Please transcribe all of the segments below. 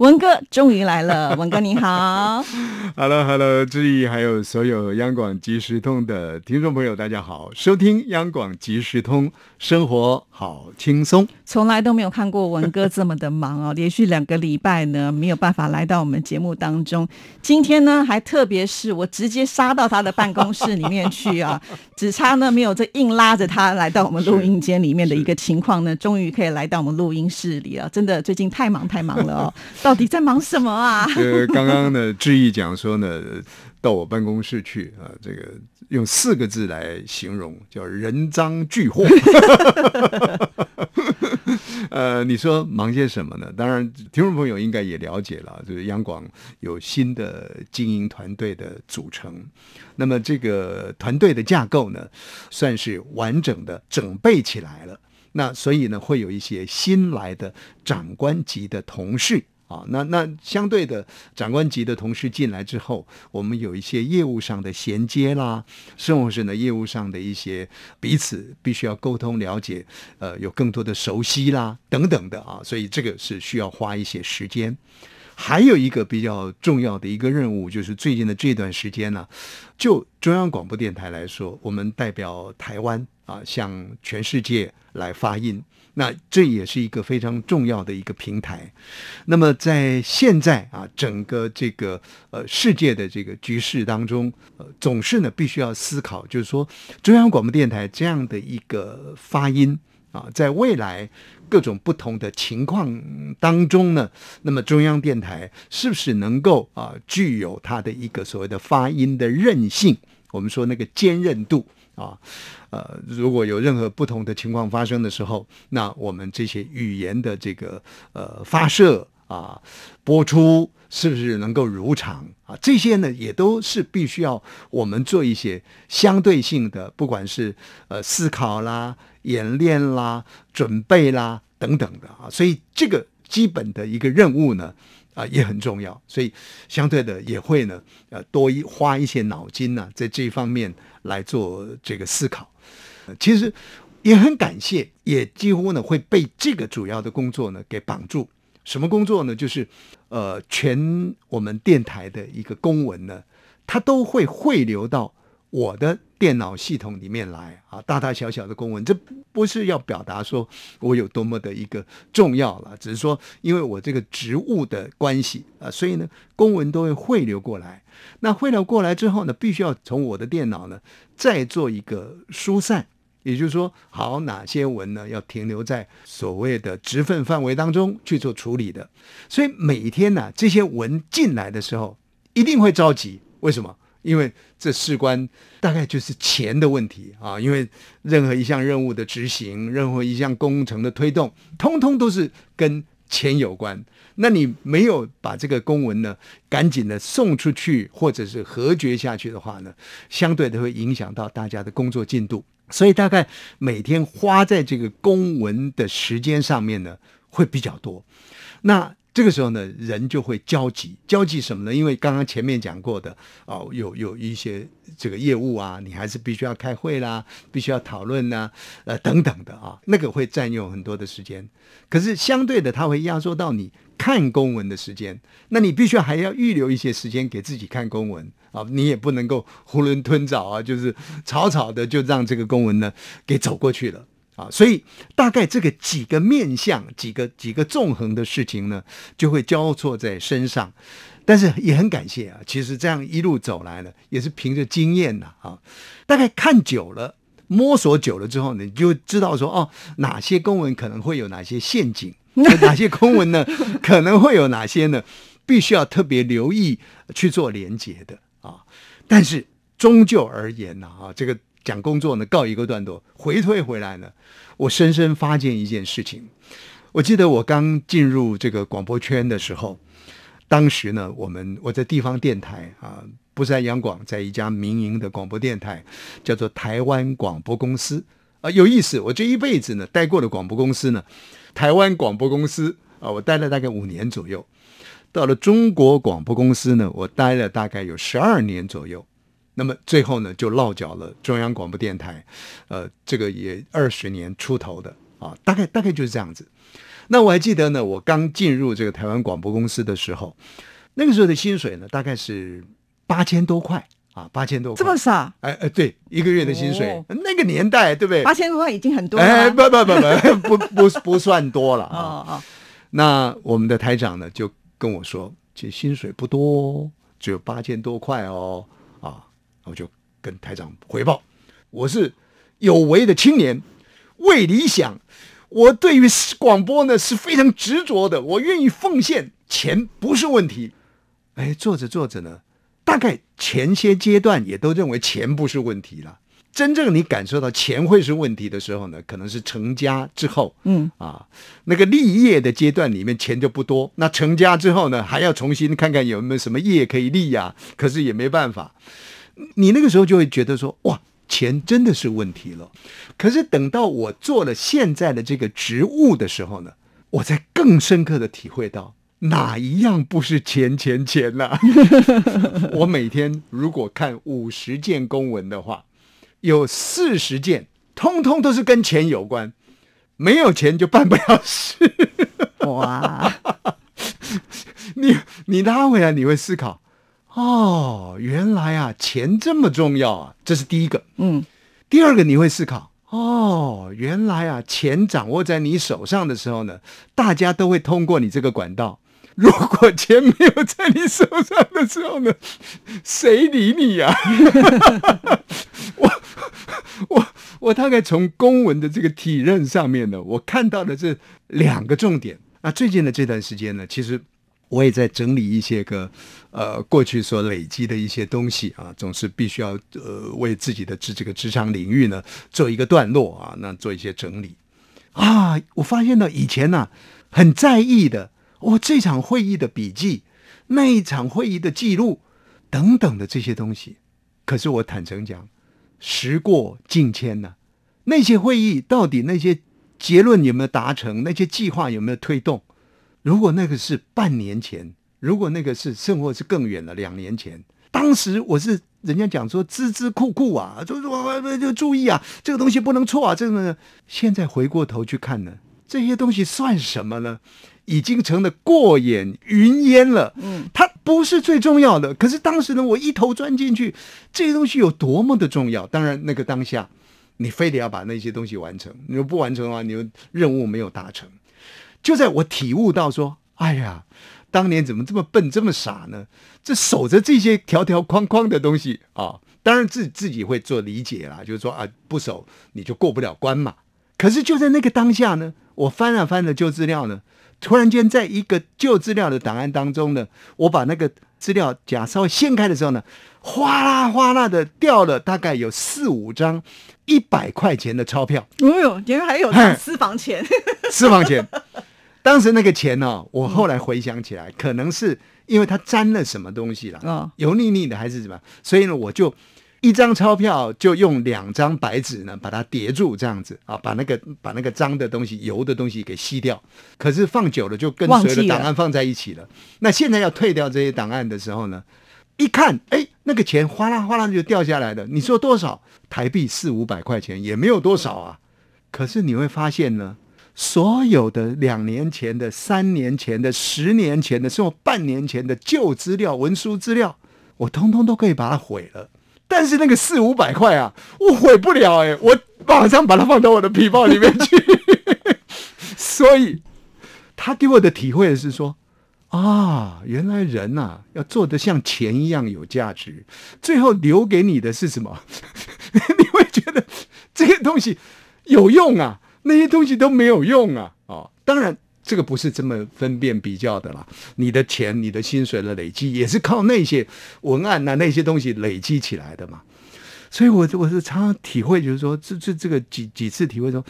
文哥终于来了，文哥你好，Hello Hello，志毅还有所有央广即时通的听众朋友，大家好，收听央广即时通，生活好轻松。从来都没有看过文哥这么的忙哦，连续两个礼拜呢没有办法来到我们节目当中，今天呢还特别是我直接杀到他的办公室里面去啊，只差呢没有这硬拉着他来到我们录音间里面的一个情况呢，终于可以来到我们录音室里了，真的最近太忙太忙了哦。到底在忙什么啊？呃，刚刚呢，志毅讲说呢，到我办公室去啊，这个用四个字来形容，叫人赃俱获。呃，你说忙些什么呢？当然，听众朋友应该也了解了，就是央广有新的经营团队的组成，那么这个团队的架构呢，算是完整的整备起来了。那所以呢，会有一些新来的长官级的同事。啊，那那相对的长官级的同事进来之后，我们有一些业务上的衔接啦，甚至是呢业务上的一些彼此必须要沟通了解，呃，有更多的熟悉啦等等的啊，所以这个是需要花一些时间。还有一个比较重要的一个任务，就是最近的这段时间呢，就中央广播电台来说，我们代表台湾啊，向全世界来发音。那这也是一个非常重要的一个平台。那么在现在啊，整个这个呃世界的这个局势当中，呃，总是呢必须要思考，就是说中央广播电台这样的一个发音啊，在未来各种不同的情况当中呢，那么中央电台是不是能够啊具有它的一个所谓的发音的韧性？我们说那个坚韧度。啊，呃，如果有任何不同的情况发生的时候，那我们这些语言的这个呃发射啊、播出，是不是能够如常啊？这些呢，也都是必须要我们做一些相对性的，不管是呃思考啦、演练啦、准备啦等等的啊。所以这个基本的一个任务呢。啊，也很重要，所以相对的也会呢，呃，多一花一些脑筋呢，在这方面来做这个思考。其实也很感谢，也几乎呢会被这个主要的工作呢给绑住。什么工作呢？就是呃，全我们电台的一个公文呢，它都会汇流到我的。电脑系统里面来啊，大大小小的公文，这不是要表达说我有多么的一个重要了，只是说因为我这个职务的关系啊，所以呢，公文都会汇流过来。那汇流过来之后呢，必须要从我的电脑呢再做一个疏散，也就是说，好哪些文呢要停留在所谓的职分范围当中去做处理的。所以每一天呢，这些文进来的时候一定会着急，为什么？因为这事关大概就是钱的问题啊，因为任何一项任务的执行，任何一项工程的推动，通通都是跟钱有关。那你没有把这个公文呢赶紧的送出去，或者是核决下去的话呢，相对的会影响到大家的工作进度。所以大概每天花在这个公文的时间上面呢，会比较多。那这个时候呢，人就会焦急，焦急什么呢？因为刚刚前面讲过的哦，有有一些这个业务啊，你还是必须要开会啦，必须要讨论呐，呃等等的啊，那个会占用很多的时间。可是相对的，它会压缩到你看公文的时间，那你必须还要预留一些时间给自己看公文啊，你也不能够囫囵吞枣啊，就是草草的就让这个公文呢给走过去了。啊，所以大概这个几个面相、几个几个纵横的事情呢，就会交错在身上。但是也很感谢啊，其实这样一路走来呢，也是凭着经验呐啊。大概看久了、摸索久了之后呢，你就知道说哦，哪些公文可能会有哪些陷阱，哪些公文呢可能会有哪些呢，必须要特别留意去做连接的啊。但是终究而言呢啊，这个。讲工作呢，告一个段落，回退回来呢，我深深发现一件事情。我记得我刚进入这个广播圈的时候，当时呢，我们我在地方电台啊，不是在央广，在一家民营的广播电台，叫做台湾广播公司啊，有意思。我这一辈子呢，待过的广播公司呢，台湾广播公司啊，我待了大概五年左右。到了中国广播公司呢，我待了大概有十二年左右。那么最后呢，就落脚了中央广播电台，呃，这个也二十年出头的啊，大概大概就是这样子。那我还记得呢，我刚进入这个台湾广播公司的时候，那个时候的薪水呢，大概是八千多块啊，八千多块，这么少？哎哎，对，一个月的薪水，那个年代对不对？八千多块已经很多了。哎，不不不不不不不算多了哦哦，那我们的台长呢，就跟我说，其实薪水不多，只有八千多块哦，啊，我就跟台长回报，我是有为的青年，为理想。我对于广播呢是非常执着的，我愿意奉献，钱不是问题。哎，做着做着呢，大概前些阶段也都认为钱不是问题了。真正你感受到钱会是问题的时候呢，可能是成家之后，嗯啊，那个立业的阶段里面钱就不多。那成家之后呢，还要重新看看有没有什么业可以立呀？可是也没办法，你那个时候就会觉得说，哇。钱真的是问题了，可是等到我做了现在的这个职务的时候呢，我才更深刻的体会到哪一样不是钱钱钱啊。我每天如果看五十件公文的话，有四十件通通都是跟钱有关，没有钱就办不了事。哇，你你拉回来，你会思考。哦，原来啊，钱这么重要啊！这是第一个。嗯，第二个你会思考，哦，原来啊，钱掌握在你手上的时候呢，大家都会通过你这个管道。如果钱没有在你手上的时候呢，谁理你 呀？我我我大概从公文的这个体认上面呢，我看到的这两个重点。那最近的这段时间呢，其实。我也在整理一些个，呃，过去所累积的一些东西啊，总是必须要呃为自己的职这个职场领域呢做一个段落啊，那做一些整理啊。我发现呢，以前呢很在意的，我这场会议的笔记、那一场会议的记录等等的这些东西，可是我坦诚讲，时过境迁呢，那些会议到底那些结论有没有达成，那些计划有没有推动？如果那个是半年前，如果那个是甚或是更远了，两年前，当时我是人家讲说孜孜酷酷啊，就说就注意啊，这个东西不能错啊，这个现在回过头去看呢，这些东西算什么呢？已经成了过眼云烟了。嗯，它不是最重要的。可是当时呢，我一头钻进去，这些东西有多么的重要？当然，那个当下，你非得要把那些东西完成，你说不完成的话，你任务没有达成。就在我体悟到说，哎呀，当年怎么这么笨这么傻呢？这守着这些条条框框的东西啊，当然自自己会做理解啦，就是说啊，不守你就过不了关嘛。可是就在那个当下呢，我翻了翻了旧资料呢，突然间在一个旧资料的档案当中呢，我把那个资料夹稍微掀开的时候呢，哗啦哗啦的掉了大概有四五张一百块钱的钞票。哦呦，原来还有私房钱，私房钱。当时那个钱呢，我后来回想起来，可能是因为它沾了什么东西了，哦，油腻腻的还是什么，所以呢，我就一张钞票就用两张白纸呢把它叠住，这样子啊，把那个把那个脏的东西、油的东西给吸掉。可是放久了就跟随了档案放在一起了。那现在要退掉这些档案的时候呢，一看，哎，那个钱哗啦哗啦就掉下来了。你说多少？台币四五百块钱也没有多少啊。可是你会发现呢。所有的两年前的、三年前的、十年前的，甚至半年前的旧资料、文书资料，我通通都可以把它毁了。但是那个四五百块啊，我毁不了哎，我马上把它放到我的皮包里面去。所以，他给我的体会是说：啊，原来人呐，要做的像钱一样有价值。最后留给你的是什么？你会觉得这些东西有用啊？那些东西都没有用啊！哦，当然这个不是这么分辨比较的啦。你的钱、你的薪水的累积，也是靠那些文案呐、那些东西累积起来的嘛。所以，我我是常常体会，就是说，这这这个几几次体会说，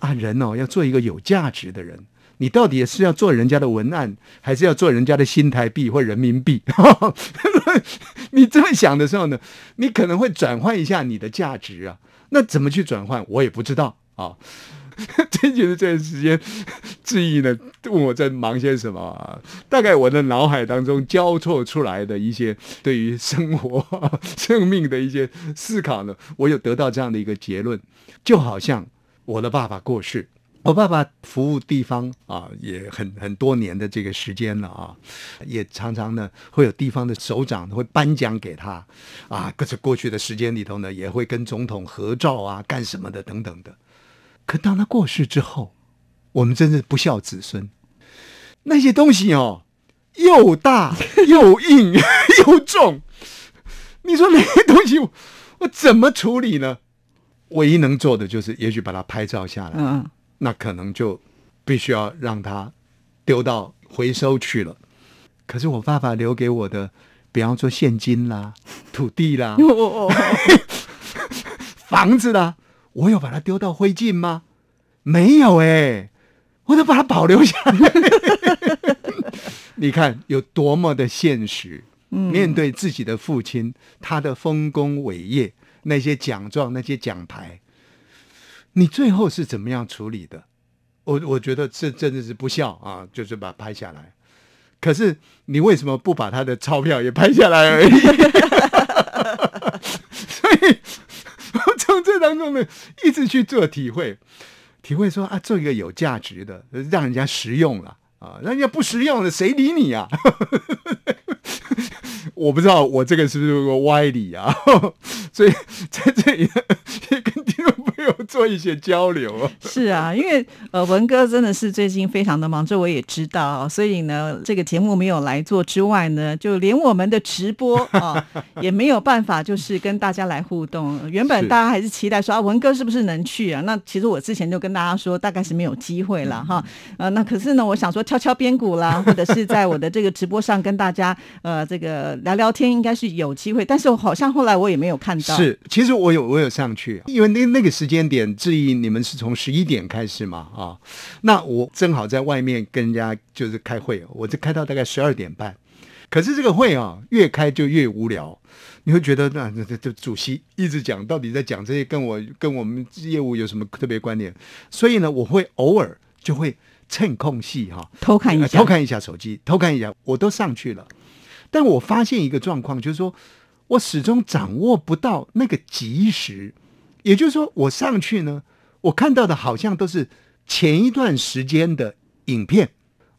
啊，人哦，要做一个有价值的人，你到底是要做人家的文案，还是要做人家的新台币或人民币？你这么想的时候呢，你可能会转换一下你的价值啊。那怎么去转换，我也不知道啊。真觉得这段时间，志毅呢问我在忙些什么啊？大概我的脑海当中交错出来的一些对于生活、生命的一些思考呢，我有得到这样的一个结论，就好像我的爸爸过世。我爸爸服务地方啊，也很很多年的这个时间了啊，也常常呢会有地方的首长会颁奖给他啊，可是过去的时间里头呢，也会跟总统合照啊，干什么的等等的。可当他过世之后，我们真是不孝子孙，那些东西哦，又大 又硬 又重，你说那些东西我怎么处理呢？唯一能做的就是，也许把它拍照下来。嗯。那可能就必须要让它丢到回收去了。可是我爸爸留给我的，比方说现金啦、土地啦、房子啦，我有把它丢到灰烬吗？没有哎，我都把它保留下来。你看有多么的现实。面对自己的父亲，他的丰功伟业，那些奖状、那些奖牌。你最后是怎么样处理的？我我觉得这真的是不孝啊，就是把它拍下来。可是你为什么不把他的钞票也拍下来而已？所以我我 从这当中呢，一直去做体会，体会说啊，做一个有价值的，让人家实用了啊，让人家不实用的，谁理你啊？我不知道我这个是不是歪理啊？所以在这里也跟听众做一些交流啊。是啊，因为呃文哥真的是最近非常的忙，这我也知道，所以呢这个节目没有来做之外呢，就连我们的直播啊 也没有办法，就是跟大家来互动。原本大家还是期待说啊文哥是不是能去啊？那其实我之前就跟大家说，大概是没有机会了哈。呃，那可是呢，我想说敲敲边鼓啦，或者是在我的这个直播上跟大家呃这个。聊聊天应该是有机会，但是我好像后来我也没有看到。是，其实我有我有上去，因为那那个时间点，质疑你们是从十一点开始嘛啊？那我正好在外面跟人家就是开会，我就开到大概十二点半。可是这个会啊，越开就越无聊，你会觉得那这这主席一直讲，到底在讲这些跟我跟我们业务有什么特别关联？所以呢，我会偶尔就会趁空隙哈，偷看一下，偷看一下手机，偷看一下，我都上去了。但我发现一个状况，就是说我始终掌握不到那个及时，也就是说，我上去呢，我看到的好像都是前一段时间的影片。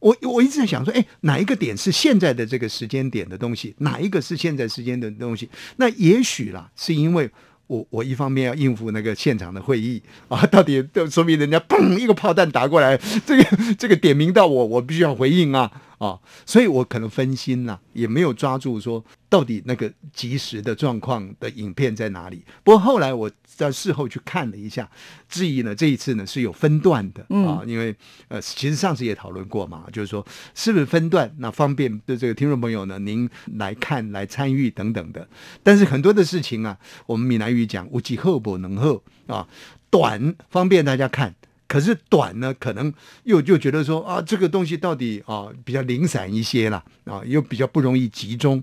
我我一直在想说，哎，哪一个点是现在的这个时间点的东西？哪一个是现在时间的东西？那也许啦，是因为我我一方面要应付那个现场的会议啊，到底都说明人家砰一个炮弹打过来，这个这个点名到我，我必须要回应啊。啊，所以我可能分心了，也没有抓住说到底那个及时的状况的影片在哪里。不过后来我在事后去看了一下，质疑呢这一次呢是有分段的啊，因为呃其实上次也讨论过嘛，就是说是不是分段，那方便的这个听众朋友呢您来看来参与等等的。但是很多的事情啊，我们闽南语讲无几后不能后啊，短方便大家看。可是短呢，可能又就觉得说啊，这个东西到底啊比较零散一些了啊，又比较不容易集中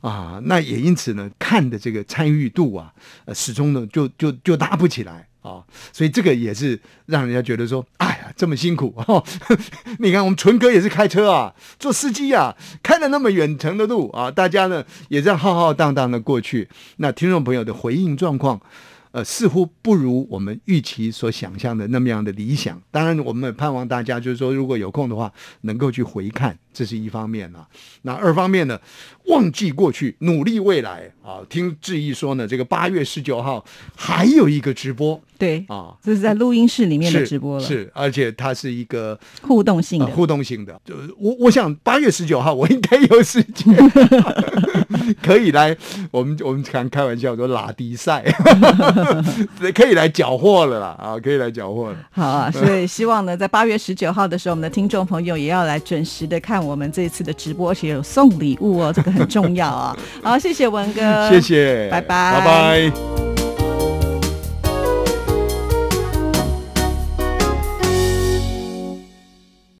啊，那也因此呢，看的这个参与度啊，始终呢就就就拉不起来啊，所以这个也是让人家觉得说，哎呀，这么辛苦哦。你看我们纯哥也是开车啊，做司机啊，开了那么远程的路啊，大家呢也在浩浩荡荡的过去，那听众朋友的回应状况。呃，似乎不如我们预期所想象的那么样的理想。当然，我们也盼望大家就是说，如果有空的话，能够去回看，这是一方面啊。那二方面呢，忘记过去，努力未来啊。听志毅说呢，这个八月十九号还有一个直播，对啊，这是在录音室里面的直播了，是，而且它是一个互动性的，互动性的。就我我想八月十九号我应该有时间。可以来，我们我们常开玩笑说拉迪赛，可以来缴获了啦啊，可以来缴获了。好啊，所以希望呢，在八月十九号的时候，我们的听众朋友也要来准时的看我们这一次的直播，而且有送礼物哦，这个很重要啊。好，谢谢文哥，谢谢，拜拜，拜拜。